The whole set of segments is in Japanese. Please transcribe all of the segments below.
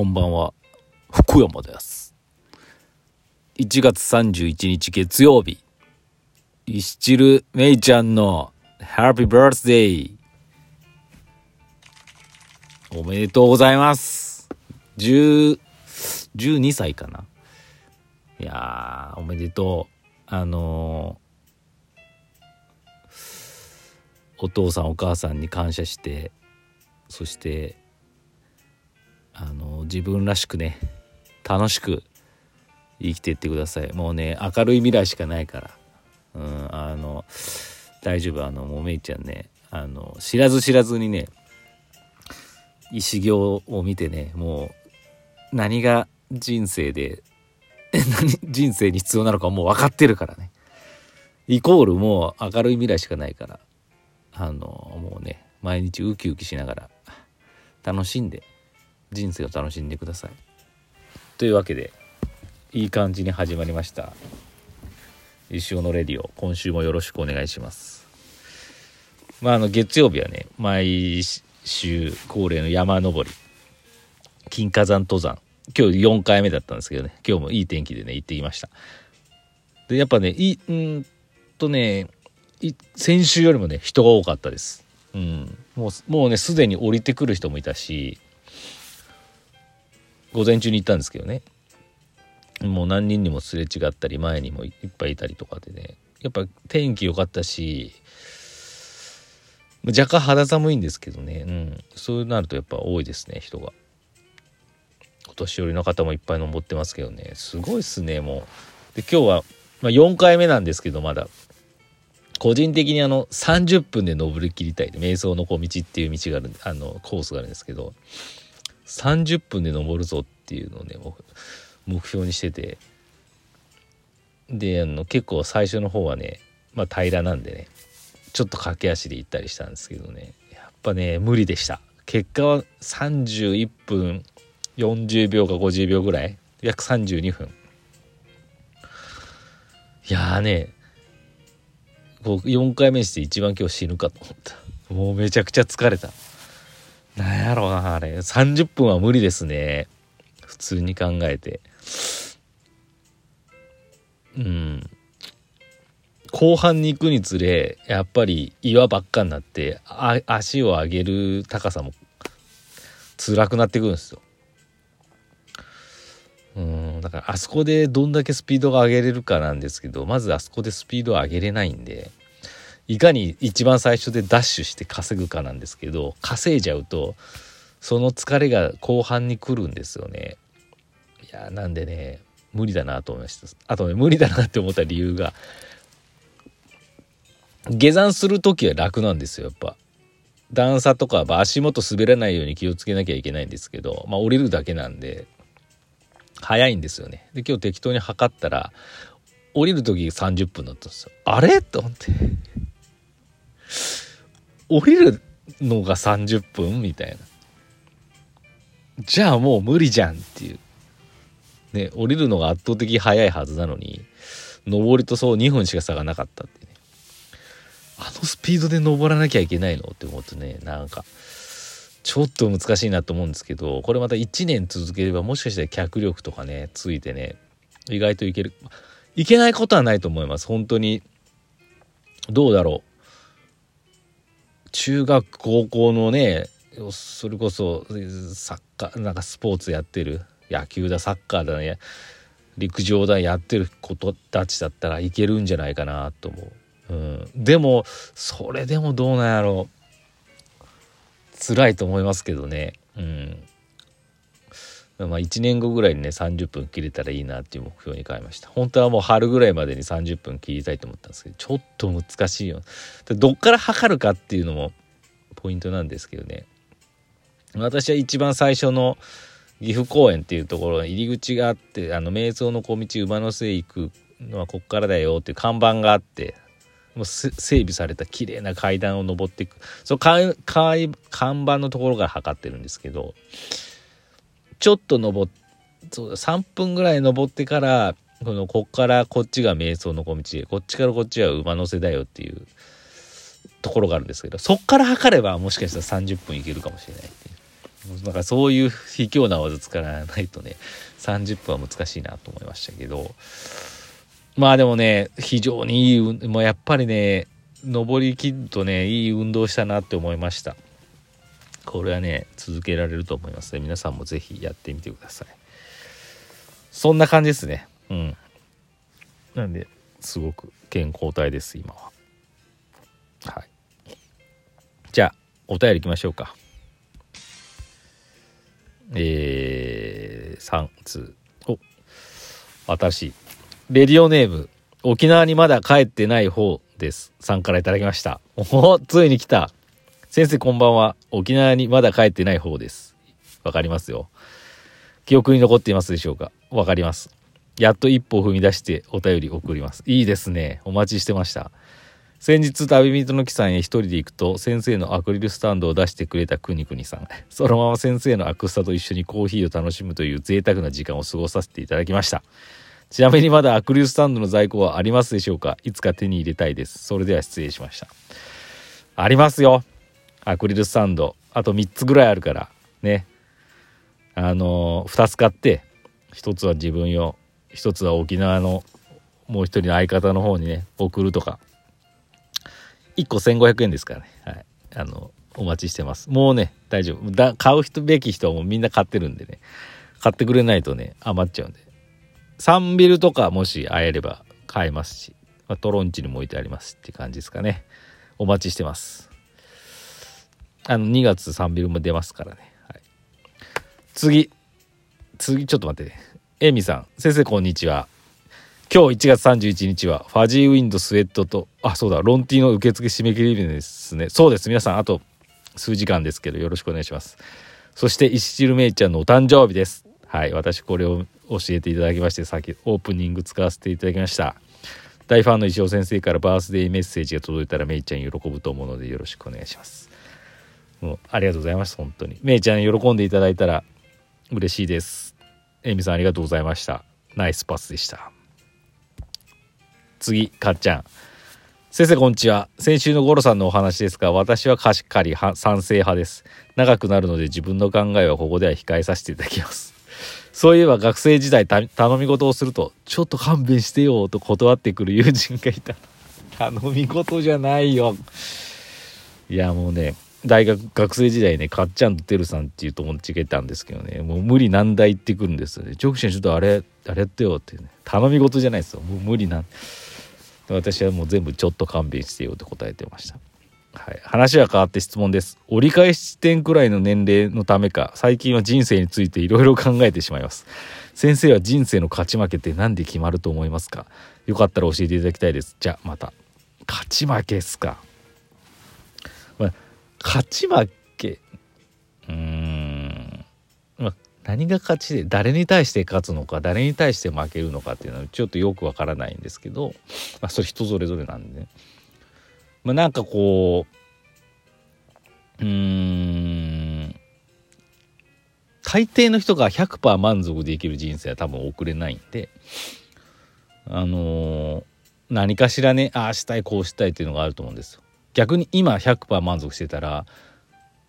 こんばんは。福山です。1月31日月曜日。イスチルメイちゃんのハッピーバースデー。おめでとうございます。10、12歳かな。いやー、おめでとう。あのー、お父さんお母さんに感謝して、そしてあの自分らしくね楽しく生きていってください。もうね明るい未来しかないから。うんあの大丈夫。あのもめいちゃんねあの知らず知らずにね石行を見てねもう何が人生で 人生に必要なのかもう分かってるからね。イコールもう明るい未来しかないから。あのもうね毎日ウキウキしながら楽しんで人生を楽しんでください。というわけでいい感じに始まりました。石尾のレディオ。今週もよろしくお願いします。まああの月曜日はね毎週恒例の山登り。金華山登山。今日4回目だったんですけどね。今日もいい天気でね行ってきました。でやっぱねいうんとね先週よりもね人が多かったです。うん。もうもうねすでに降りてくる人もいたし午前中に行ったんですけどね。もう何人にもすれ違ったり前にもいっぱいいたりとかでね。やっぱ天気良かったし若干肌寒いんですけどね、うん、そうなるとやっぱ多いですね人が。お年寄りの方もいっぱい登ってますけどね。すごいっすねもう。で今日は、まあ、4回目なんですけどまだ。個人的にあの30分で登りきりたい。で瞑想の小道っていう道があるあのコースがあるんですけど。30分で登るぞっていうのをね目標にしてて。であの結構最初の方はねまあ平らなんでねちょっと駆け足で行ったりしたんですけどね。やっぱね無理でした。結果は31分40秒か50秒ぐらい約32分いやーねこう4回目にして一番今日死ぬかと思った。もうめちゃくちゃ疲れた。なんやろうな、あれ。30分は無理ですね。普通に考えて。うん。後半に行くにつれ、やっぱり岩ばっかになって、足を上げる高さも辛くなってくるんですよ。うん、だからあそこでどんだけスピードが上げれるかなんですけど、まずあそこでスピードを上げれないんで、いかに一番最初でダッシュして稼ぐかなんですけど稼いじゃうとその疲れが後半に来るんですよね。いやなんでね無理だなと思いました。あとね無理だなって思った理由が下山する時は楽なんですよやっぱ。段差とか、まあ、足元滑らないように気をつけなきゃいけないんですけど、まあ、降りるだけなんで早いんですよね。で今日適当に測ったら降りる時30分だったんですよ。あれ？と思って。降りるのが30分みたいな。じゃあもう無理じゃんっていう。ね、降りるのが圧倒的早いはずなのに、上りとそう2分しか差がなかったってね。あのスピードで登らなきゃいけないのって思うとね、なんか、ちょっと難しいなと思うんですけど、これまた1年続ければもしかしたら脚力とかね、ついてね、意外といける。いけないことはないと思います。本当に。どうだろう。中学高校のねそれこそサッカーなんかスポーツやってる野球だサッカーだね陸上だやってる子たちだったらいけるんじゃないかなと思う、うん、でもそれでもどうなんやろ。う辛いと思いますけどね。うん。まあ1年後ぐらいにね30分切れたらいいなっていう目標に変えました。本当はもう春ぐらいまでに30分切りたいと思ったんですけどちょっと難しいよ。どっから測るかっていうのもポイントなんですけどね。私は一番最初の岐阜公園っていうところの入り口があってあの瞑想の小道馬の背行くのはこっからだよっていう看板があってもう整備された綺麗な階段を登っていく。その看板のところから測ってるんですけどちょっと登っそう3分ぐらい登ってからこのこっからこっちが瞑想の小道でこっちからこっちは馬の背だよっていうところがあるんですけどそっから測ればもしかしたら30分いけるかもしれないっていう。なんかそういう卑怯な技使わないとね30分は難しいなと思いましたけど。まあでもね非常にいいもうやっぱりね登りきるとねいい運動したなって思いました。これはね続けられると思いますね。皆さんも是非やってみてください。そんな感じですね。うん。なんですごく健康体です今は。はい。じゃあお便りいきましょうか。えー、3通お。新しい。レディオネーム沖縄にまだ帰ってない方です。さんからいただきました。おおついに来た。先生こんばんは。沖縄にまだ帰ってない方です。わかりますよ。記憶に残っていますでしょうか？わかります。やっと一歩踏み出してお便り送ります。いいですね。お待ちしてました。先日旅人の木さんへ一人で行くと先生のアクリルスタンドを出してくれたくにくにさん。そのまま先生のアクスタと一緒にコーヒーを楽しむという贅沢な時間を過ごさせていただきました。ちなみにまだアクリルスタンドの在庫はありますでしょうか？いつか手に入れたいです。それでは失礼しました。ありますよ。アクリルスタンドあと3つぐらいあるからねあの、2つ買って1つは自分用1つは沖縄のもう一人の相方の方にね送るとか1個1500円ですからね。はい。あの、お待ちしてます。もうね、大丈夫。だ買う人べき人はもうみんな買ってるんでね。買ってくれないとね、余っちゃうんで。3ビルとかもし会えれば買えますし、まあ、トロンチにも置いてありますって感じですかね。お待ちしてます。あの、2月3ビルも出ますからね。はい、次。次、ちょっと待って、ね。エミさん。先生、こんにちは。今日1月31日はファジーウィンドスウェットとあそうだロンティの受付締め切り日ですねそうです皆さんあと数時間ですけどよろしくお願いしますそして石汁めいちゃんのお誕生日ですはい私これを教えていただきましてさっきオープニング使わせていただきました大ファンの石尾先生からバースデーメッセージが届いたらめいちゃん喜ぶと思うのでよろしくお願いしますもうありがとうございます本当に。めいちゃん喜んでいただいたら嬉しいです。えみさんありがとうございました。ナイスパスでした。次かっちゃん。先生こんにちは。先週のゴロさんのお話ですが私はしっかり賛成派です。長くなるので自分の考えはここでは控えさせていただきます。そういえば学生時代頼み事をするとちょっと勘弁してよと断ってくる友人がいた。頼み事じゃないよ。いやもうね大学学生時代ねかっちゃんとてるさんっていう友達がいたんですけどねもう無理難題ってくるんですよね「直線ちょっとあれあれやってよ」ってね頼み事じゃないですよもう無理なん私はもう全部ちょっと勘弁してよって答えてました。はい、話は変わって質問です。折り返し点くらいの年齢のためか、最近は人生についていろいろ考えてしまいます。先生は人生の勝ち負けって何で決まると思いますか？よかったら教えていただきたいです。じゃあまた。勝ち負けっすか？勝ち負け。うーん。ま、何が勝ちで誰に対して勝つのか誰に対して負けるのかっていうのはちょっとよくわからないんですけど、まあ、それ人それぞれなんでね、まあ、なんかこううーん大抵の人が100%満足できる人生は多分送れないんであのー、何かしらねああしたいこうしたいっていうのがあると思うんですよ。逆に今100%満足してたら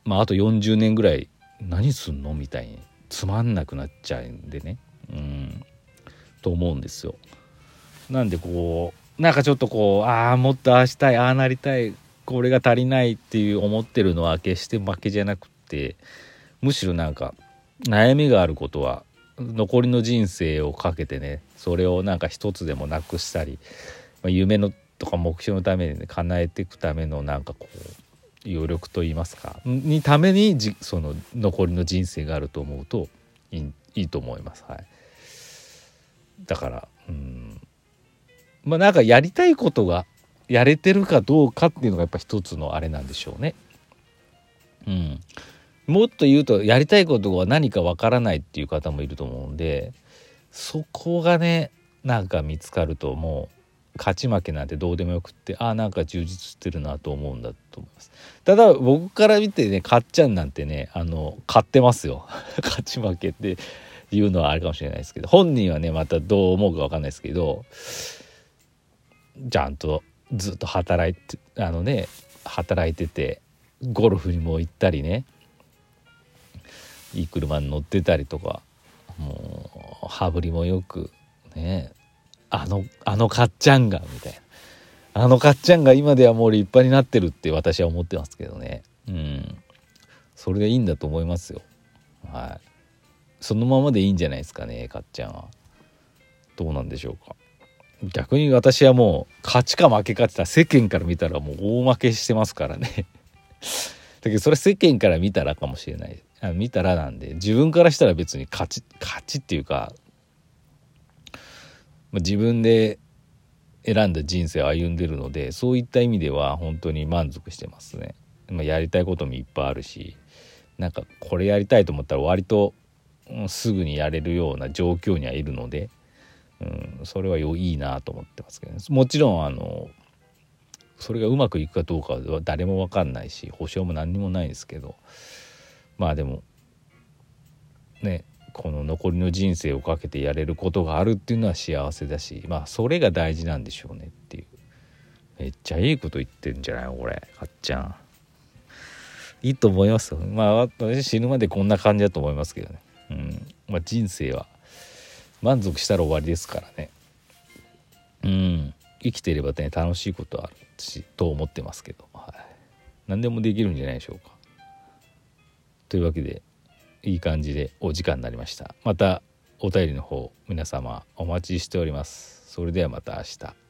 まああと40年ぐらい何すんのみたいにつまんなくなっちゃうんでねうんと思うんですよ。なんでこうなんかちょっとこうああもっとああしたいああなりたいこれが足りないっていう思ってるのは決して負けじゃなくてむしろなんか悩みがあることは残りの人生をかけてねそれをなんか一つでもなくしたり、まあ、夢のとか目標のためにね叶えていくためのなんかこう余力と言いますかにためにじその残りの人生があると思うといいいいと思います。はい、だからうんまあなんかやりたいことがやれてるかどうかっていうのがやっぱ一つのあれなんでしょうね。うん、もっと言うとやりたいことが何かわからないっていう方もいると思うんでそこがねなんか見つかるともう勝ち負けなんてどうでもよくってあなんか充実してるなと思うんだと思います。ただ僕から見てねかっちゃんなんてねあの買ってますよ。勝ち負けっていうのはあれかもしれないですけど本人はねまたどう思うか分かんないですけどちゃんとずっと働いてあのね働いててゴルフにも行ったりねいい車に乗ってたりとかもう羽振りもよくねあのあのかっちゃんがみたいな。あのかっちゃんが今ではもう立派になってるって私は思ってますけどね。うん。それでいいんだと思いますよ。はい。そのままでいいんじゃないですかねかっちゃんは。どうなんでしょうか。逆に私はもう勝ちか負けかって言ったら世間から見たらもう大負けしてますからね。だけどそれ世間から見たらかもしれない。あ見たらなんで自分からしたら別に勝ち勝ちっていうかま自分で選んだ人生を歩んでるのでそういった意味では本当に満足してますね。まあ、やりたいこともいっぱいあるしなんかこれやりたいと思ったら割と、すぐにやれるような状況にはいるので、うん、それはよいいなと思ってますけど、ね、もちろんあのそれがうまくいくかどうかは誰も分かんないし保証も何にもないですけどまあでもねこの残りの人生をかけてやれることがあるっていうのは幸せだしまあそれが大事なんでしょうねっていう。めっちゃいいこと言ってんじゃないこれかっちゃん。いいと思いますまあ私死ぬまでこんな感じだと思いますけどね。うん。まあ人生は満足したら終わりですからね。うん。生きていればね楽しいことはあるしと思ってますけど、はい、何でもできるんじゃないでしょうか。というわけでいい感じでお時間になりました。またお便りの方皆様お待ちしております。それではまた明日。